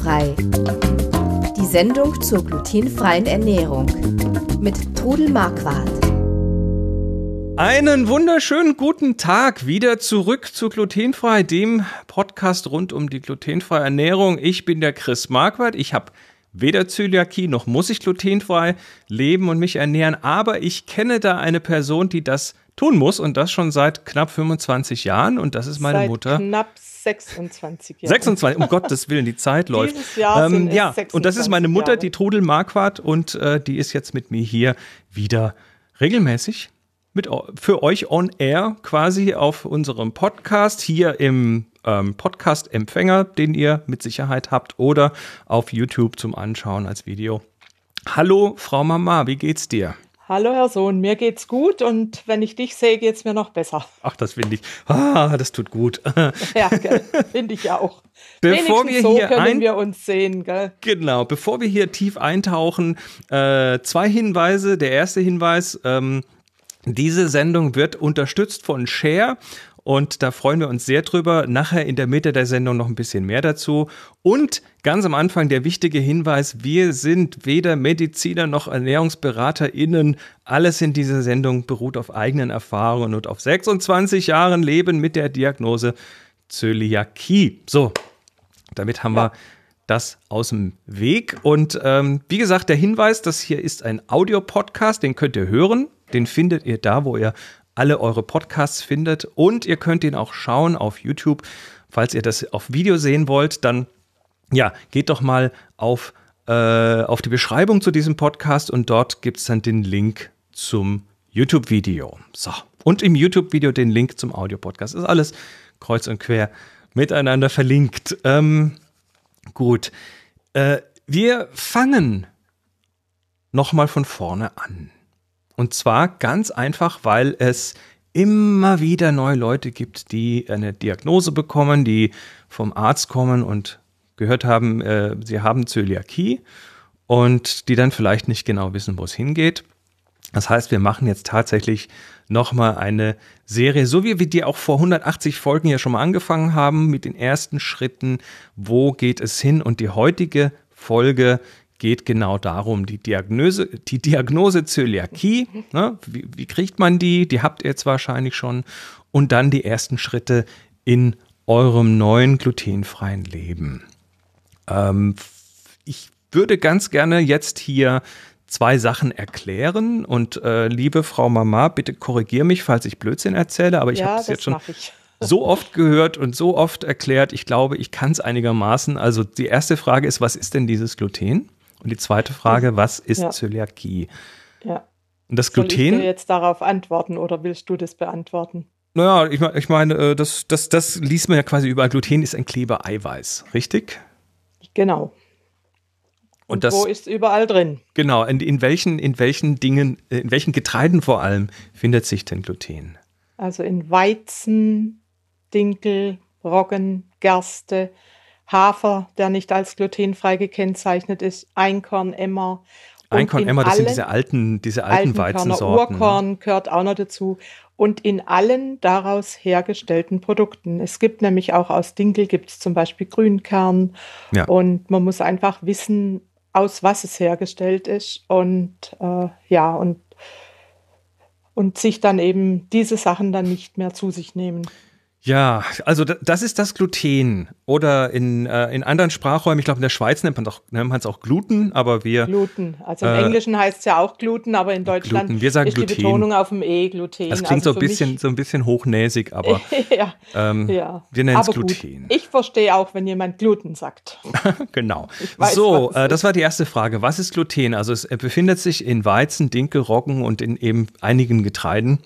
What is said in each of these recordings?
Glutenfrei. Die Sendung zur glutenfreien Ernährung mit Trudel Marquardt. Einen wunderschönen guten Tag wieder zurück zu Glutenfrei, dem Podcast rund um die glutenfreie Ernährung. Ich bin der Chris Marquardt. Ich habe weder Zöliakie noch muss ich glutenfrei leben und mich ernähren, aber ich kenne da eine Person, die das tun muss und das schon seit knapp 25 Jahren und das ist meine seit Mutter. Knapp 26 Jahre. 26, um Gottes Willen, die Zeit läuft. Dieses Jahr sind es ja, und das ist 26 meine Mutter, Jahre. die Trudel Marquardt und äh, die ist jetzt mit mir hier wieder regelmäßig mit, für euch on air quasi auf unserem Podcast hier im ähm, Podcast-Empfänger, den ihr mit Sicherheit habt oder auf YouTube zum Anschauen als Video. Hallo, Frau Mama, wie geht's dir? Hallo Herr Sohn, mir geht's gut und wenn ich dich sehe, geht's mir noch besser. Ach, das finde ich. Ah, das tut gut. Ja, finde ich auch. Bevor Wenigstens wir so hier können ein- wir uns sehen, gell? Genau, bevor wir hier tief eintauchen, äh, zwei Hinweise. Der erste Hinweis, ähm, diese Sendung wird unterstützt von Share und da freuen wir uns sehr drüber. Nachher in der Mitte der Sendung noch ein bisschen mehr dazu. Und ganz am Anfang der wichtige Hinweis, wir sind weder Mediziner noch ErnährungsberaterInnen. Alles in dieser Sendung beruht auf eigenen Erfahrungen und auf 26 Jahren Leben mit der Diagnose Zöliakie. So, damit haben wir das aus dem Weg. Und ähm, wie gesagt, der Hinweis, das hier ist ein Audiopodcast, den könnt ihr hören. Den findet ihr da, wo ihr alle eure Podcasts findet. Und ihr könnt ihn auch schauen auf YouTube. Falls ihr das auf Video sehen wollt, dann ja, geht doch mal auf, äh, auf die Beschreibung zu diesem Podcast und dort gibt es dann den Link zum YouTube-Video. So. Und im YouTube-Video den Link zum Audiopodcast. Ist alles kreuz und quer miteinander verlinkt. Ähm, gut. Äh, wir fangen nochmal von vorne an. Und zwar ganz einfach, weil es immer wieder neue Leute gibt, die eine Diagnose bekommen, die vom Arzt kommen und gehört haben, äh, sie haben Zöliakie und die dann vielleicht nicht genau wissen, wo es hingeht. Das heißt, wir machen jetzt tatsächlich nochmal eine Serie, so wie wir die auch vor 180 Folgen ja schon mal angefangen haben, mit den ersten Schritten, wo geht es hin? Und die heutige Folge geht genau darum, die Diagnose, die Diagnose Zöliakie, ne? wie, wie kriegt man die? Die habt ihr jetzt wahrscheinlich schon. Und dann die ersten Schritte in eurem neuen glutenfreien Leben. Ähm, ich würde ganz gerne jetzt hier zwei Sachen erklären und äh, liebe Frau Mama, bitte korrigier mich, falls ich Blödsinn erzähle, aber ich ja, habe das jetzt schon so oft gehört und so oft erklärt. Ich glaube, ich kann es einigermaßen. Also die erste Frage ist, was ist denn dieses Gluten? Und die zweite Frage, was ist Ja. Zöliakie? Ja. Und das Soll ich Gluten, dir jetzt darauf antworten oder willst du das beantworten? naja, ich, ich meine, äh, das, das, das liest man ja quasi überall. Gluten ist ein Klebereiweiß, richtig? Genau. Und Und, das- wo ist überall drin? Genau, in, in, welchen, in welchen Dingen, äh, in welchen Getreiden vor allem findet sich denn Gluten? Also in Weizen, Dinkel, Roggen, Gerste, Hafer, der nicht als glutenfrei gekennzeichnet ist, Einkorn, Emmer. Einkorn, das sind diese alten, diese alten Altenkörner, Weizensorten. ne? Urkorn gehört auch noch dazu. Und in allen daraus hergestellten Produkten. Es gibt nämlich auch aus Dinkel gibt es zum Beispiel Grünkern. Ja. Und man muss einfach wissen, aus was es hergestellt ist. Und äh, ja, und, und sich dann eben diese Sachen dann nicht mehr zu sich nehmen. Ja, also da- das ist das Gluten. Oder in, äh, in anderen Sprachräumen, ich glaube in der Schweiz nennt man nennt es auch Gluten, aber wir, Gluten. Also im Äh, Englischen heißt es ja auch Gluten, aber in Deutschland Gluten. Wir sagen ist die Gluten. Betonung auf dem E, Gluten. das klingt so Also ein für bisschen, so ein bisschen hochnäsig, aber ja, ähm, ja. wir nennen es Aber gut, Gluten. Ich verstehe auch, wenn jemand Gluten sagt. genau. weiß, so, äh, das war die erste Frage. Was ist Gluten? Also es befindet sich in Weizen, Dinkel, Roggen und in eben einigen Getreiden.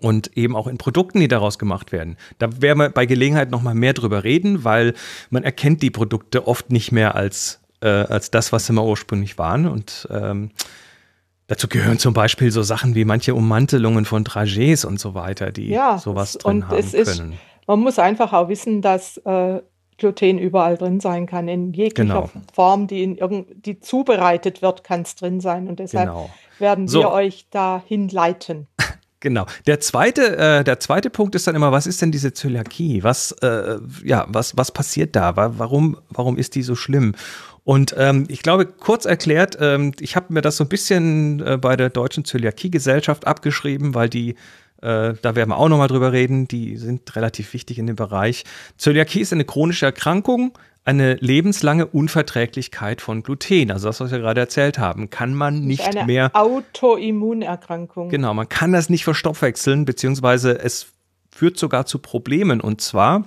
Und eben auch in Produkten, die daraus gemacht werden. Da werden wir bei Gelegenheit nochmal mehr drüber reden, weil man erkennt die Produkte oft nicht mehr als, äh, als das, was sie mal ursprünglich waren. Und ähm, dazu gehören zum Beispiel so Sachen wie manche Ummantelungen von Dragés und so weiter, die Ja, sowas drin und haben es ist- können. Man muss einfach auch wissen, dass äh, Gluten überall drin sein kann. In jeglicher Genau. Form, die, in irgend, die zubereitet wird, kann es drin sein. Und deshalb Genau. werden So. wir euch dahin leiten. Genau. Der zweite, äh, der zweite Punkt ist dann immer, was ist denn diese Zöliakie? Was, äh, ja, was, was passiert da? Warum, warum ist die so schlimm? Und ähm, ich glaube, kurz erklärt, ähm, ich habe mir das so ein bisschen äh, bei der Deutschen Zöliakie-Gesellschaft abgeschrieben, weil die, äh, da werden wir auch nochmal drüber reden, die sind relativ wichtig in dem Bereich. Zöliakie ist eine chronische Erkrankung, eine lebenslange Unverträglichkeit von Gluten. Also das, was wir gerade erzählt haben, kann man nicht eine mehr. Autoimmunerkrankung. Genau, man kann das nicht verstoffwechseln, beziehungsweise es führt sogar zu Problemen. Und zwar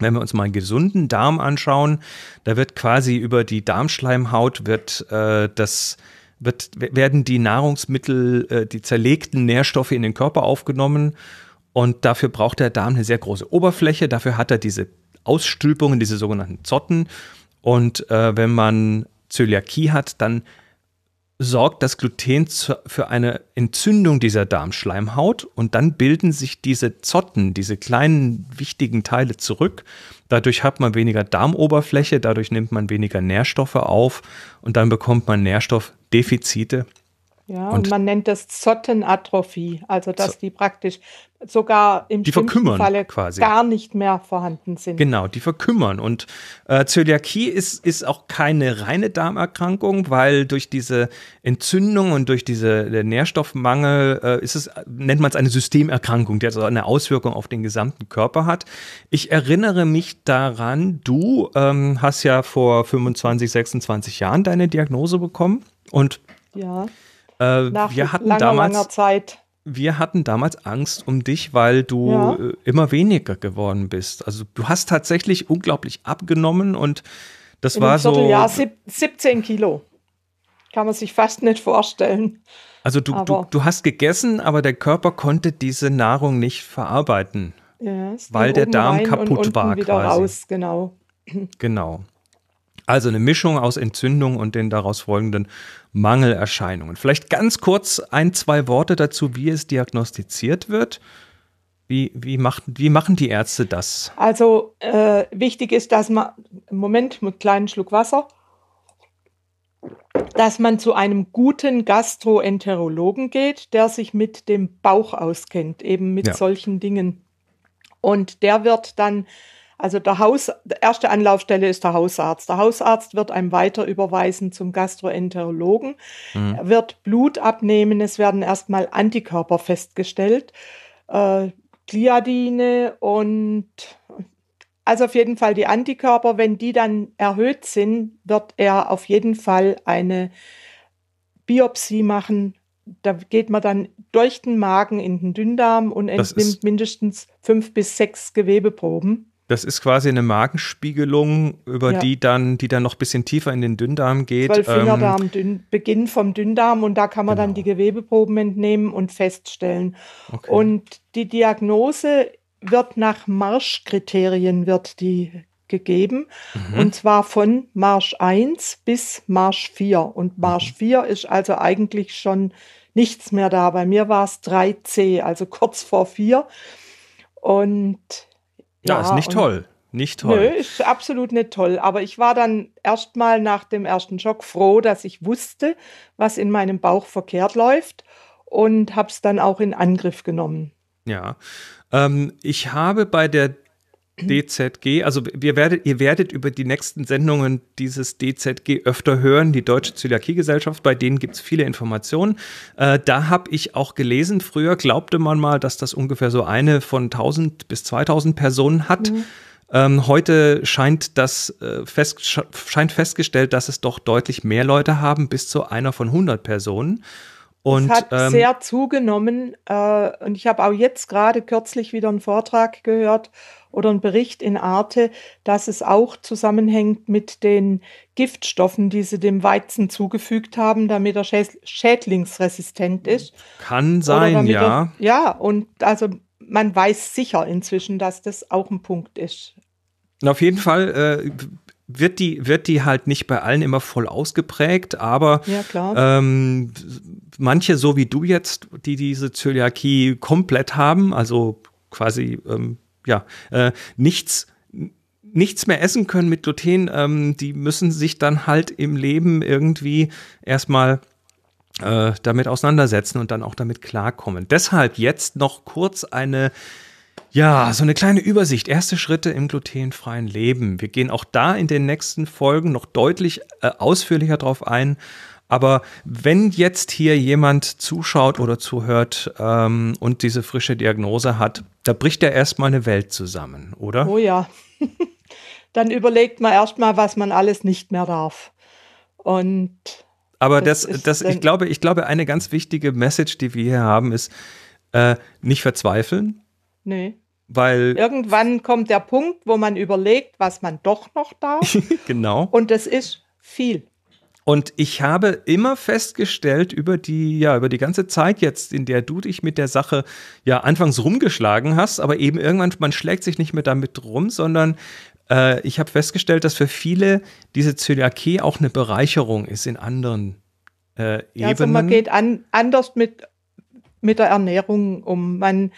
wenn wir uns mal einen gesunden Darm anschauen, da wird quasi über die Darmschleimhaut wird äh, das wird, werden die Nahrungsmittel, äh, die zerlegten Nährstoffe in den Körper aufgenommen und dafür braucht der Darm eine sehr große Oberfläche. Dafür hat er diese Ausstülpungen, diese sogenannten Zotten. Und äh, wenn man Zöliakie hat, dann sorgt das Gluten für eine Entzündung dieser Darmschleimhaut und dann bilden sich diese Zotten, diese kleinen wichtigen Teile zurück. Dadurch hat man weniger Darmoberfläche, dadurch nimmt man weniger Nährstoffe auf und dann bekommt man Nährstoffdefizite ja, und, und, man nennt das Zottenatrophie, also dass die praktisch sogar im die Falle quasi. gar nicht mehr vorhanden sind. Genau, die verkümmern. Und äh, Zöliakie ist, ist auch keine reine Darmerkrankung, weil durch diese Entzündung und durch diese Nährstoffmangel äh, ist es, nennt man es eine Systemerkrankung, die also eine Auswirkung auf den gesamten Körper hat. Ich erinnere mich daran, du ähm, hast ja vor 25, 26 Jahren deine Diagnose bekommen und ja. Äh, Nach wir hatten langer, damals, langer Zeit. Wir hatten damals Angst um dich, weil du Ja. äh, immer weniger geworden bist. Also du hast tatsächlich unglaublich abgenommen und das In war einem so. sieb- 17 Kilo. Kann man sich fast nicht vorstellen. Also du, du, du hast gegessen, aber der Körper konnte diese Nahrung nicht verarbeiten. Ja, Weil der Darm kaputt und war quasi. raus, genau. Genau. Also eine Mischung aus Entzündung und den daraus folgenden Mangelerscheinungen. Vielleicht ganz kurz ein, zwei Worte dazu, wie es diagnostiziert wird. Wie, wie, macht, wie machen die Ärzte das? Also äh, wichtig ist, dass man, Moment, mit kleinen Schluck Wasser, dass man zu einem guten Gastroenterologen geht, der sich mit dem Bauch auskennt, eben mit Ja. solchen Dingen. Und der wird dann, also der Haus, die erste Anlaufstelle ist der Hausarzt. Der Hausarzt wird einem weiter überweisen zum Gastroenterologen. Mhm. Er wird Blut abnehmen, es werden erstmal Antikörper festgestellt, äh, Gliadine und also auf jeden Fall die Antikörper, wenn die dann erhöht sind, wird er auf jeden Fall eine Biopsie machen. Da geht man dann durch den Magen in den Dünndarm und entnimmt mindestens fünf bis sechs Gewebeproben. Das ist quasi eine Magenspiegelung, über Ja. die dann, die dann noch ein bisschen tiefer in den Dünndarm geht. Ähm, Zwölffingerdarm, dünn, Beginn vom Dünndarm und da kann man dann Genau. die Gewebeproben entnehmen und feststellen. okay. Und die Diagnose wird nach Marschkriterien wird die gegeben. Mhm. Und zwar von Marsch 1 bis Marsch 4. Und Marsch Mhm. 4 ist also eigentlich schon nichts mehr da. Bei mir war es 3C, also kurz vor 4. Und ja, ist nicht toll. Nicht Nö, toll. ist absolut nicht toll. Aber ich war dann erstmal nach dem ersten Schock froh, dass ich wusste, was in meinem Bauch verkehrt läuft und habe es dann auch in Angriff genommen. Ja. Ähm, ich habe bei der DZG, also wir werdet, ihr werdet über die nächsten Sendungen dieses DZG öfter hören, die Deutsche Zöliakiegesellschaft, bei denen gibt es viele Informationen. Äh, da habe ich auch gelesen, früher glaubte man mal, dass das ungefähr so eine von 1000 bis 2000 Personen hat. Ähm, heute scheint das äh, fest, sche- scheint festgestellt, dass es doch deutlich mehr Leute haben, bis zu einer von 100 Personen. Und es hat ähm, sehr zugenommen. Äh, und ich habe auch jetzt gerade kürzlich wieder einen Vortrag gehört oder einen Bericht in Arte, dass es auch zusammenhängt mit den Giftstoffen, die sie dem Weizen zugefügt haben, damit er schäd schädlingsresistent ist. kann sein, ja. Er, ja, und also man weiß sicher inzwischen, dass das auch ein Punkt ist. Auf jeden Fall äh, wird, die, wird die halt nicht bei allen immer voll ausgeprägt, aber Ja, ähm, manche, so wie du jetzt, die diese Zöliakie komplett haben, also quasi ähm, ja, äh, nichts nichts mehr essen können mit Gluten, ähm, die müssen sich dann halt im Leben irgendwie erstmal äh, damit auseinandersetzen und dann auch damit klarkommen. Deshalb jetzt noch kurz eine ja, so eine kleine Übersicht. Erste Schritte im glutenfreien Leben. Wir gehen auch da in den nächsten Folgen noch deutlich äh, ausführlicher drauf ein. Aber wenn jetzt hier jemand zuschaut oder zuhört ähm, und diese frische Diagnose hat, da bricht ja erstmal eine Welt zusammen, oder? Oh ja. Dann überlegt man erstmal, was man alles nicht mehr darf. Und aber das, das, das ich glaube, ich glaube, eine ganz wichtige Message, die wir hier haben, ist äh, nicht verzweifeln. Nee. Weil irgendwann kommt der Punkt, wo man überlegt, was man doch noch darf. genau. Und das ist viel. Und ich habe immer festgestellt über die, ja, über die ganze Zeit jetzt, in der du dich mit der Sache ja anfangs rumgeschlagen hast, aber eben irgendwann, man schlägt sich nicht mehr damit rum, sondern äh, ich habe festgestellt, dass für viele diese Zöliakie auch eine Bereicherung ist in anderen äh, Ebenen. Ja, also man geht an, anders mit, mit der Ernährung um. Man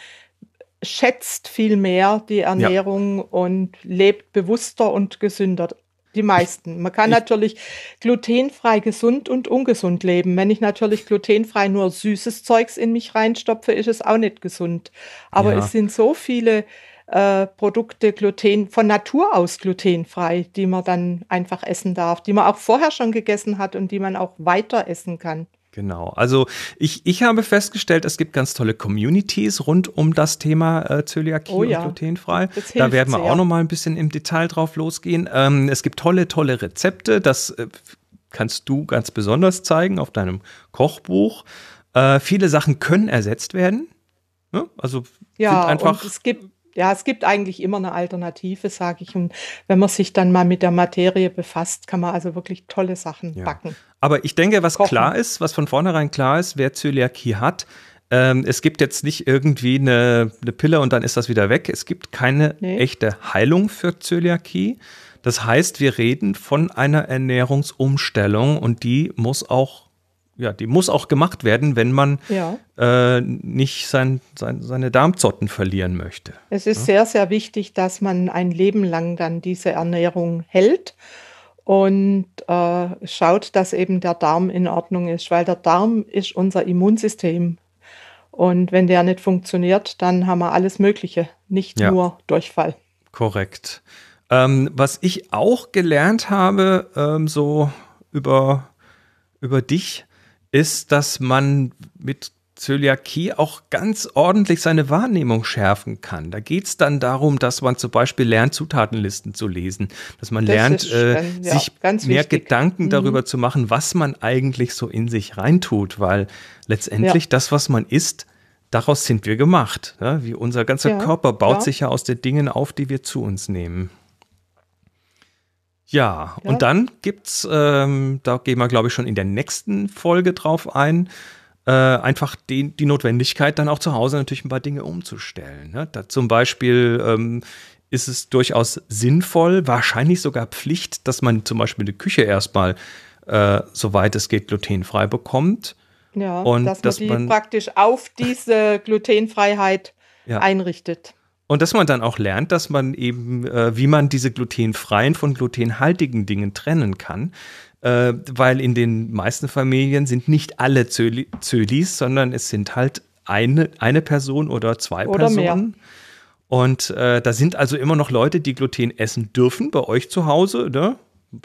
schätzt viel mehr die Ernährung ja. und lebt bewusster und gesünder. Die meisten. Man kann ich natürlich glutenfrei gesund und ungesund leben. Wenn ich natürlich glutenfrei nur süßes Zeugs in mich reinstopfe, ist es auch nicht gesund. Aber ja. es sind so viele äh, Produkte gluten von Natur aus glutenfrei, die man dann einfach essen darf, die man auch vorher schon gegessen hat und die man auch weiter essen kann. Genau. Also ich, ich habe festgestellt, es gibt ganz tolle Communities rund um das Thema äh, Zöliakie oh, ja. und glutenfrei. Da werden wir sehr. auch noch mal ein bisschen im Detail drauf losgehen. Ähm, es gibt tolle, tolle Rezepte. Das äh, kannst du ganz besonders zeigen auf deinem Kochbuch. Äh, viele Sachen können ersetzt werden. Ne? also ja, einfach. Es gibt ja, es gibt eigentlich immer eine Alternative, sage ich. Und wenn man sich dann mal mit der Materie befasst, kann man also wirklich tolle Sachen ja. backen. Aber ich denke, was Kochen. klar ist, was von vornherein klar ist, wer Zöliakie hat, ähm, es gibt jetzt nicht irgendwie eine, eine, Pille und dann ist das wieder weg. Es gibt keine nee. echte Heilung für Zöliakie. Das heißt, wir reden von einer Ernährungsumstellung und die muss auch ja, die muss auch gemacht werden, wenn man ja. äh, nicht sein, sein, seine Darmzotten verlieren möchte. Es ist ja? sehr, sehr wichtig, dass man ein Leben lang dann diese Ernährung hält und äh, schaut, dass eben der Darm in Ordnung ist, weil der Darm ist unser Immunsystem. Und wenn der nicht funktioniert, dann haben wir alles Mögliche, nicht ja. nur Durchfall. Korrekt. Ähm, was ich auch gelernt habe, ähm, so über, über dich, ist, dass man mit Zöliakie auch ganz ordentlich seine Wahrnehmung schärfen kann. Da geht es dann darum, dass man zum Beispiel lernt, Zutatenlisten zu lesen, dass man das lernt, äh, ja, sich mehr wichtig. Gedanken mhm. darüber zu machen, was man eigentlich so in sich reintut, weil letztendlich ja. das, was man isst, daraus sind wir gemacht. Ja? Wie unser ganzer Körper baut sich ja aus den Dingen auf, die wir zu uns nehmen. Ja, ja, und dann gibt's, ähm, da gehen wir, glaube ich, schon in der nächsten Folge drauf ein, äh, einfach die, die Notwendigkeit, dann auch zu Hause natürlich ein paar Dinge umzustellen. Ne? Da zum Beispiel ähm, ist es durchaus sinnvoll, wahrscheinlich sogar Pflicht, dass man zum Beispiel die Küche erstmal, äh, soweit es geht, glutenfrei bekommt. Ja, und dass man dass die man, praktisch auf diese Glutenfreiheit ja. einrichtet. Und dass man dann auch lernt, dass man eben, äh, wie man diese glutenfreien von glutenhaltigen Dingen trennen kann. Äh, weil in den meisten Familien sind nicht alle Zöli Zölis, sondern es sind halt eine, eine Person oder zwei oder Personen. Mehr. Und äh, da sind also immer noch Leute, die Gluten essen dürfen bei euch zu Hause, ne?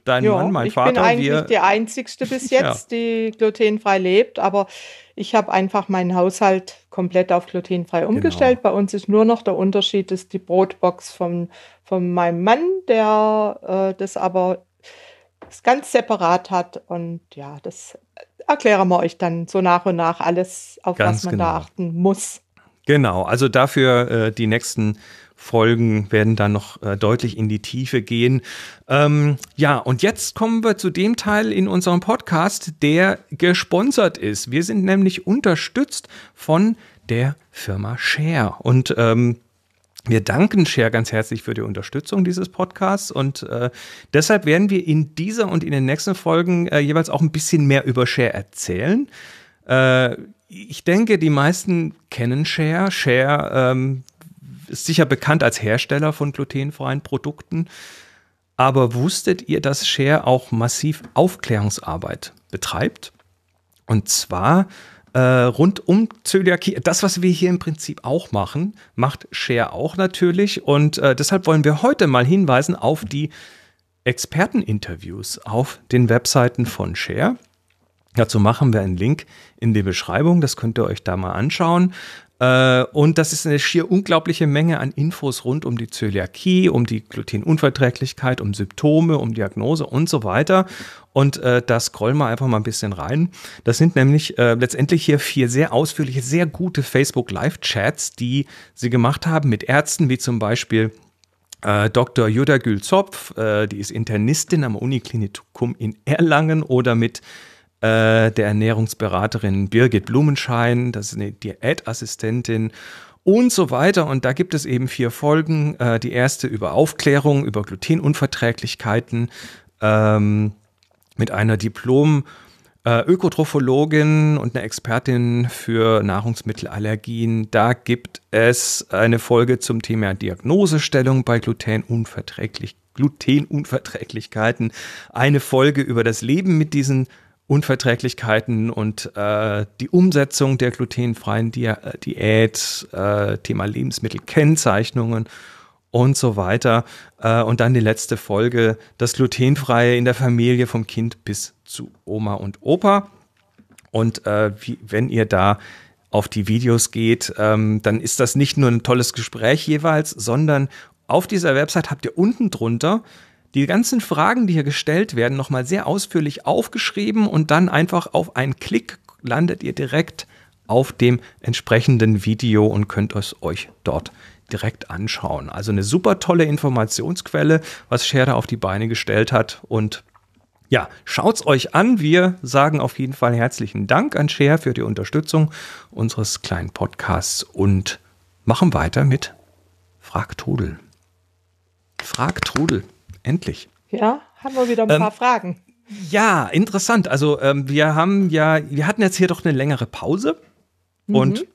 Dein ja, Mann, mein ich Vater. Ich bin eigentlich wir, die Einzigste bis jetzt, ja. die glutenfrei lebt, aber ich habe einfach meinen Haushalt komplett auf glutenfrei umgestellt. Genau. Bei uns ist nur noch der Unterschied, ist die Brotbox von, von meinem Mann, der äh, das aber ganz separat hat. Und ja, das erklären wir euch dann so nach und nach alles, auf ganz was man genau. da achten muss. Genau, also dafür äh, die nächsten Folgen werden dann noch äh, deutlich in die Tiefe gehen. Ähm, ja, und jetzt kommen wir zu dem Teil in unserem Podcast, der gesponsert ist. Wir sind nämlich unterstützt von der Firma Share. Und ähm, wir danken Share ganz herzlich für die Unterstützung dieses Podcasts und äh, deshalb werden wir in dieser und in den nächsten Folgen äh, jeweils auch ein bisschen mehr über Share erzählen. Äh, ich denke, die meisten kennen Share. Share ähm, ist sicher bekannt als Hersteller von glutenfreien Produkten. Aber wusstet ihr, dass Share auch massiv Aufklärungsarbeit betreibt? Und zwar äh, rund um Zöliakie. Das, was wir hier im Prinzip auch machen, macht Share auch natürlich. Und äh, deshalb wollen wir heute mal hinweisen auf die Experteninterviews auf den Webseiten von Share. Dazu machen wir einen Link in die Beschreibung, das könnt ihr euch da mal anschauen. Äh, und das ist eine schier unglaubliche Menge an Infos rund um die Zöliakie, um die Glutenunverträglichkeit, um Symptome, um Diagnose und so weiter. Und äh, da scrollen wir einfach mal ein bisschen rein. Das sind nämlich äh, letztendlich hier vier sehr ausführliche, sehr gute Facebook Live-Chats, die sie gemacht haben mit Ärzten, wie zum Beispiel äh, Dr. Jutta Gülzopf, äh, die ist Internistin am Uniklinikum in Erlangen oder mit äh, der Ernährungsberaterin Birgit Blumenschein, das ist eine Diätassistentin und so weiter. Und da gibt es eben vier Folgen. Äh, die erste über Aufklärung, über Glutenunverträglichkeiten ähm, mit einer Diplom- äh, Ökotrophologin und eine Expertin für Nahrungsmittelallergien. Da gibt es eine Folge zum Thema Diagnosestellung bei Glutenunverträglich Glutenunverträglichkeiten, eine Folge über das Leben mit diesen Unverträglichkeiten und äh, die Umsetzung der glutenfreien Di äh, Diät, äh, Thema Lebensmittelkennzeichnungen und so weiter. Äh, und dann die letzte Folge, das Glutenfreie in der Familie vom Kind bis zu Oma und Opa. Und äh, wie, wenn ihr da auf die Videos geht, ähm, dann ist das nicht nur ein tolles Gespräch jeweils, sondern auf dieser Website habt ihr unten drunter die ganzen Fragen, die hier gestellt werden, nochmal sehr ausführlich aufgeschrieben und dann einfach auf einen Klick landet ihr direkt auf dem entsprechenden Video und könnt es euch dort direkt anschauen. Also eine super tolle Informationsquelle, was Share auf die Beine gestellt hat. Und ja, schaut's euch an. Wir sagen auf jeden Fall herzlichen Dank an Share für die Unterstützung unseres kleinen Podcasts und machen weiter mit. Frag Trudel. Endlich. Ja, haben wir wieder ein ähm, paar Fragen. Ja, interessant. Also ähm, wir haben ja, wir hatten jetzt hier doch eine längere Pause mhm. und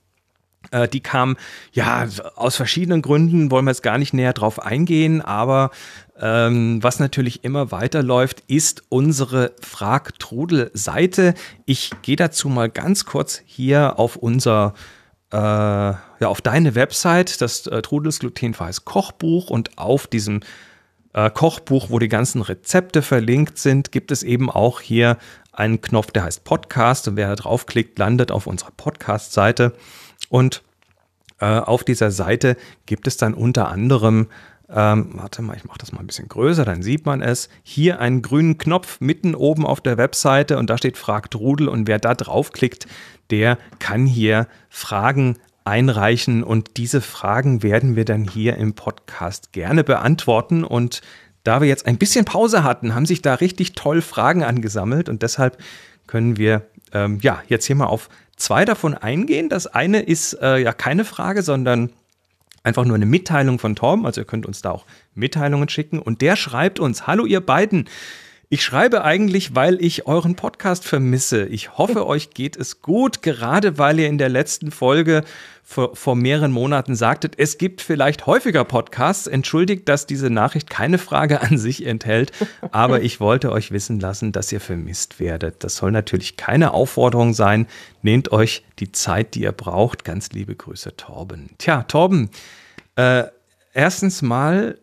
äh, die kam ja aus verschiedenen Gründen, wollen wir jetzt gar nicht näher drauf eingehen, aber ähm, was natürlich immer weiterläuft, ist unsere Frag-Trudel-Seite. Ich gehe dazu mal ganz kurz hier auf unser äh, ja, auf deine Website, das äh, Trudels glutenfreies Kochbuch und auf diesem äh, Kochbuch, wo die ganzen Rezepte verlinkt sind, gibt es eben auch hier einen Knopf, der heißt Podcast. Und wer da draufklickt, landet auf unserer Podcast-Seite. Und äh, auf dieser Seite gibt es dann unter anderem ähm, warte mal, ich mache das mal ein bisschen größer, dann sieht man es. Hier einen grünen Knopf mitten oben auf der Webseite und da steht Fragt Rudel und wer da draufklickt, der kann hier Fragen einreichen und diese Fragen werden wir dann hier im Podcast gerne beantworten und da wir jetzt ein bisschen Pause hatten, haben sich da richtig toll Fragen angesammelt und deshalb können wir ähm, ja jetzt hier mal auf zwei davon eingehen. Das eine ist äh, ja keine Frage, sondern einfach nur eine Mitteilung von Tom. Also ihr könnt uns da auch Mitteilungen schicken und der schreibt uns: Hallo ihr beiden. Ich schreibe eigentlich, weil ich euren Podcast vermisse. Ich hoffe, euch geht es gut, gerade weil ihr in der letzten Folge vor, vor mehreren Monaten sagtet, es gibt vielleicht häufiger Podcasts. Entschuldigt, dass diese Nachricht keine Frage an sich enthält, aber ich wollte euch wissen lassen, dass ihr vermisst werdet. Das soll natürlich keine Aufforderung sein. Nehmt euch die Zeit, die ihr braucht. Ganz liebe Grüße, Torben. Tja, Torben, äh, erstens mal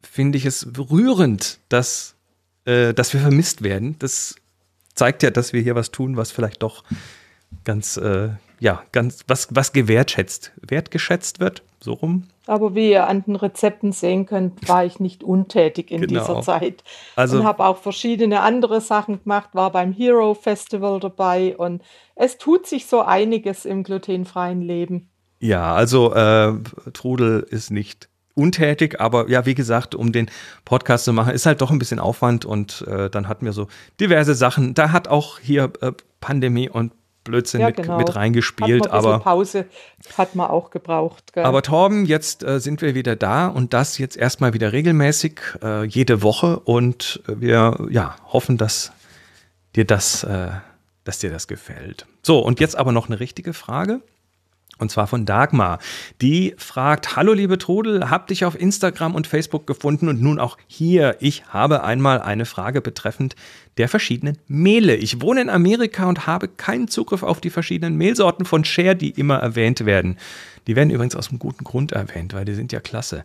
finde ich es rührend, dass äh, dass wir vermisst werden. Das zeigt ja, dass wir hier was tun, was vielleicht doch ganz, äh, ja, ganz, was, was gewertschätzt, wertgeschätzt wird, so rum. Aber wie ihr an den Rezepten sehen könnt, war ich nicht untätig in genau. dieser Zeit. Also, und habe auch verschiedene andere Sachen gemacht, war beim Hero Festival dabei und es tut sich so einiges im glutenfreien Leben. Ja, also äh, Trudel ist nicht untätig, aber ja, wie gesagt, um den Podcast zu machen, ist halt doch ein bisschen Aufwand und äh, dann hatten wir so diverse Sachen. Da hat auch hier äh, Pandemie und Blödsinn ja, mit, genau. mit reingespielt. Hat aber Pause hat man auch gebraucht. Gell? Aber Torben, jetzt äh, sind wir wieder da und das jetzt erstmal wieder regelmäßig, äh, jede Woche und wir ja, hoffen, dass dir das, äh, dass dir das gefällt. So, und jetzt aber noch eine richtige Frage. Und zwar von Dagmar. Die fragt, hallo liebe Trudel, hab dich auf Instagram und Facebook gefunden und nun auch hier. Ich habe einmal eine Frage betreffend der verschiedenen Mehle. Ich wohne in Amerika und habe keinen Zugriff auf die verschiedenen Mehlsorten von Share, die immer erwähnt werden. Die werden übrigens aus einem guten Grund erwähnt, weil die sind ja klasse.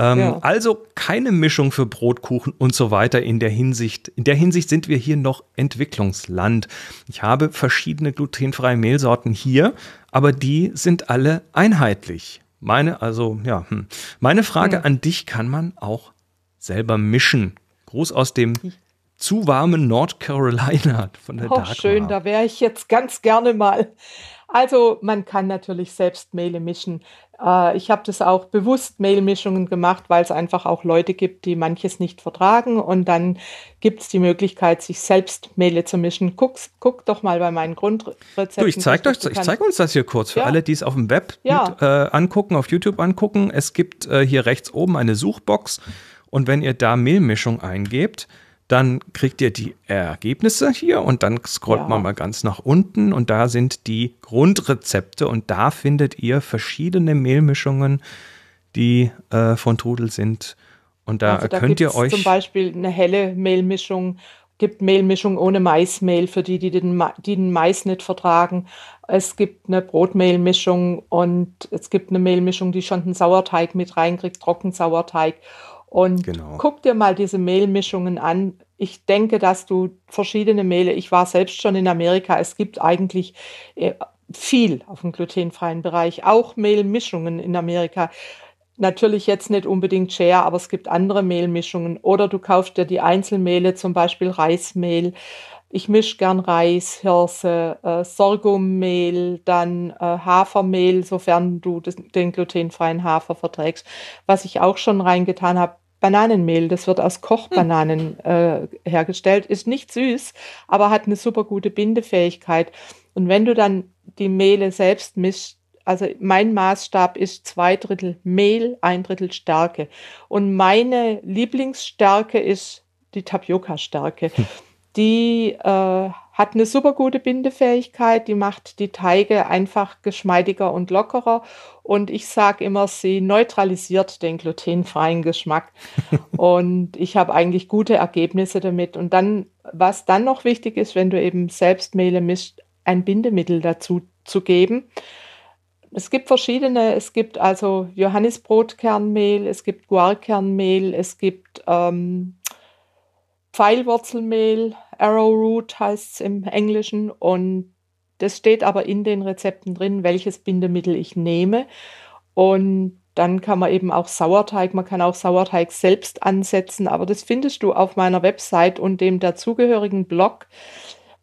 Ähm, ja. Also keine Mischung für Brotkuchen und so weiter in der Hinsicht. In der Hinsicht sind wir hier noch Entwicklungsland. Ich habe verschiedene glutenfreie Mehlsorten hier, aber die sind alle einheitlich. Meine, also, ja, hm. meine Frage hm. an dich, kann man auch selber mischen? Gruß aus dem zu warmen North Carolina von der Oh, schön, da wäre ich jetzt ganz gerne mal. Also man kann natürlich selbst Mehle mischen. Äh, ich habe das auch bewusst Mehlmischungen gemacht, weil es einfach auch Leute gibt, die manches nicht vertragen. Und dann gibt es die Möglichkeit, sich selbst Mehle zu mischen. Guck, guck doch mal bei meinen Grundrezepten. Du, ich zeige zeig uns das hier kurz für ja. alle, die es auf dem Web ja. mit, äh, angucken, auf YouTube angucken. Es gibt äh, hier rechts oben eine Suchbox. Und wenn ihr da Mehlmischung eingebt, dann kriegt ihr die Ergebnisse hier und dann scrollt ja. man mal ganz nach unten und da sind die Grundrezepte und da findet ihr verschiedene Mehlmischungen, die äh, von Trudel sind. Und da, also da könnt ihr euch. Zum Beispiel eine helle Mehlmischung, gibt Mehlmischung ohne Maismehl für die, die den, die den Mais nicht vertragen. Es gibt eine Brotmehlmischung und es gibt eine Mehlmischung, die schon einen Sauerteig mit reinkriegt, Trockensauerteig. Und genau. guck dir mal diese Mehlmischungen an. Ich denke, dass du verschiedene Mehle, ich war selbst schon in Amerika, es gibt eigentlich äh, viel auf dem glutenfreien Bereich, auch Mehlmischungen in Amerika. Natürlich jetzt nicht unbedingt Share, aber es gibt andere Mehlmischungen. Oder du kaufst dir die Einzelmehle, zum Beispiel Reismehl. Ich mische gern Reis, Hirse, äh, Sorghummehl, dann äh, Hafermehl, sofern du das, den glutenfreien Hafer verträgst. Was ich auch schon reingetan habe, Bananenmehl. Das wird aus Kochbananen äh, hergestellt, ist nicht süß, aber hat eine super gute Bindefähigkeit. Und wenn du dann die Mehle selbst mischst, also mein Maßstab ist zwei Drittel Mehl, ein Drittel Stärke. Und meine Lieblingsstärke ist die Tapioca-Stärke. Hm. Die äh, hat eine super gute Bindefähigkeit, die macht die Teige einfach geschmeidiger und lockerer. Und ich sage immer, sie neutralisiert den glutenfreien Geschmack. und ich habe eigentlich gute Ergebnisse damit. Und dann, was dann noch wichtig ist, wenn du eben selbst Mehle mischt, ein Bindemittel dazu zu geben. Es gibt verschiedene, es gibt also Johannisbrotkernmehl, es gibt Guarkernmehl, es gibt ähm, Pfeilwurzelmehl, Arrowroot heißt es im Englischen und das steht aber in den Rezepten drin, welches Bindemittel ich nehme. Und dann kann man eben auch Sauerteig, man kann auch Sauerteig selbst ansetzen, aber das findest du auf meiner Website und dem dazugehörigen Blog,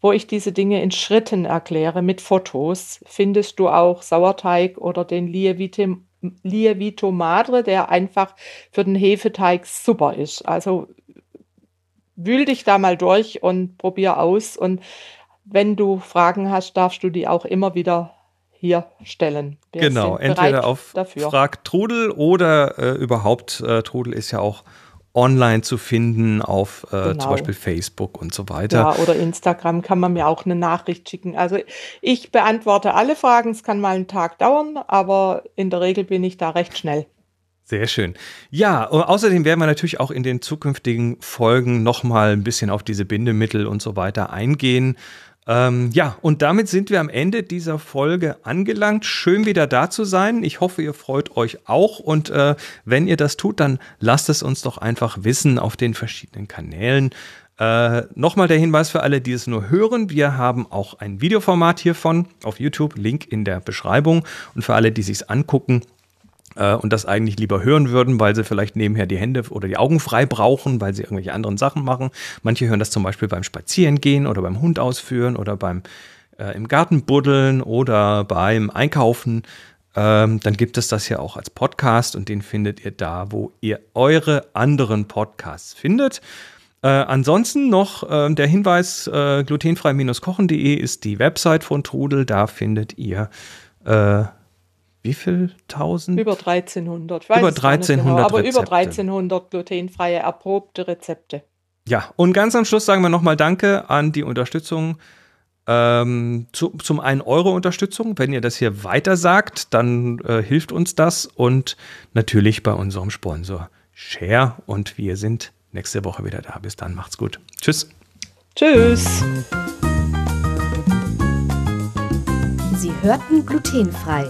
wo ich diese Dinge in Schritten erkläre mit Fotos, findest du auch Sauerteig oder den Lievito, Madre, der einfach für den Hefeteig super ist. Also wühl dich da mal durch und probier aus. Und wenn du Fragen hast, darfst du die auch immer wieder hier stellen. Wir genau, entweder auf dafür. Frag Trudel oder äh, überhaupt, äh, Trudel ist ja auch online zu finden auf äh, genau. zum Beispiel Facebook und so weiter. Ja, oder Instagram kann man mir auch eine Nachricht schicken. Also ich beantworte alle Fragen. Es kann mal einen Tag dauern, aber in der Regel bin ich da recht schnell. Sehr schön. Ja, außerdem werden wir natürlich auch in den zukünftigen Folgen nochmal ein bisschen auf diese Bindemittel und so weiter eingehen. Ähm, ja, und damit sind wir am Ende dieser Folge angelangt. Schön wieder da zu sein. Ich hoffe, ihr freut euch auch. Und äh, wenn ihr das tut, dann lasst es uns doch einfach wissen auf den verschiedenen Kanälen. Äh, Nochmal der Hinweis für alle, die es nur hören. Wir haben auch ein Videoformat hiervon auf YouTube, Link in der Beschreibung. Und für alle, die sich angucken, äh, und das eigentlich lieber hören würden, weil sie vielleicht nebenher die Hände oder die Augen frei brauchen, weil sie irgendwelche anderen Sachen machen. Manche hören das zum Beispiel beim Spazierengehen oder beim Hund ausführen oder beim äh, im Garten buddeln oder beim Einkaufen. Ähm, dann gibt es das hier auch als Podcast und den findet ihr da, wo ihr eure anderen Podcasts findet. Äh, ansonsten noch äh, der Hinweis, äh, glutenfrei-kochen.de ist die Website von Trudel. Da findet ihr äh, wie viel tausend? Über 1300. über 1300 genau, aber Rezepte. über 1300 glutenfreie erprobte Rezepte. Ja, und ganz am Schluss sagen wir nochmal Danke an die Unterstützung Ähm, zu, zum einen eure Unterstützung. Wenn ihr das hier weiter sagt, dann äh, hilft uns das und natürlich bei unserem Sponsor Share. Und wir sind nächste Woche wieder da. Bis dann, macht's gut. Tschüss. Tschüss. Sie hörten glutenfrei.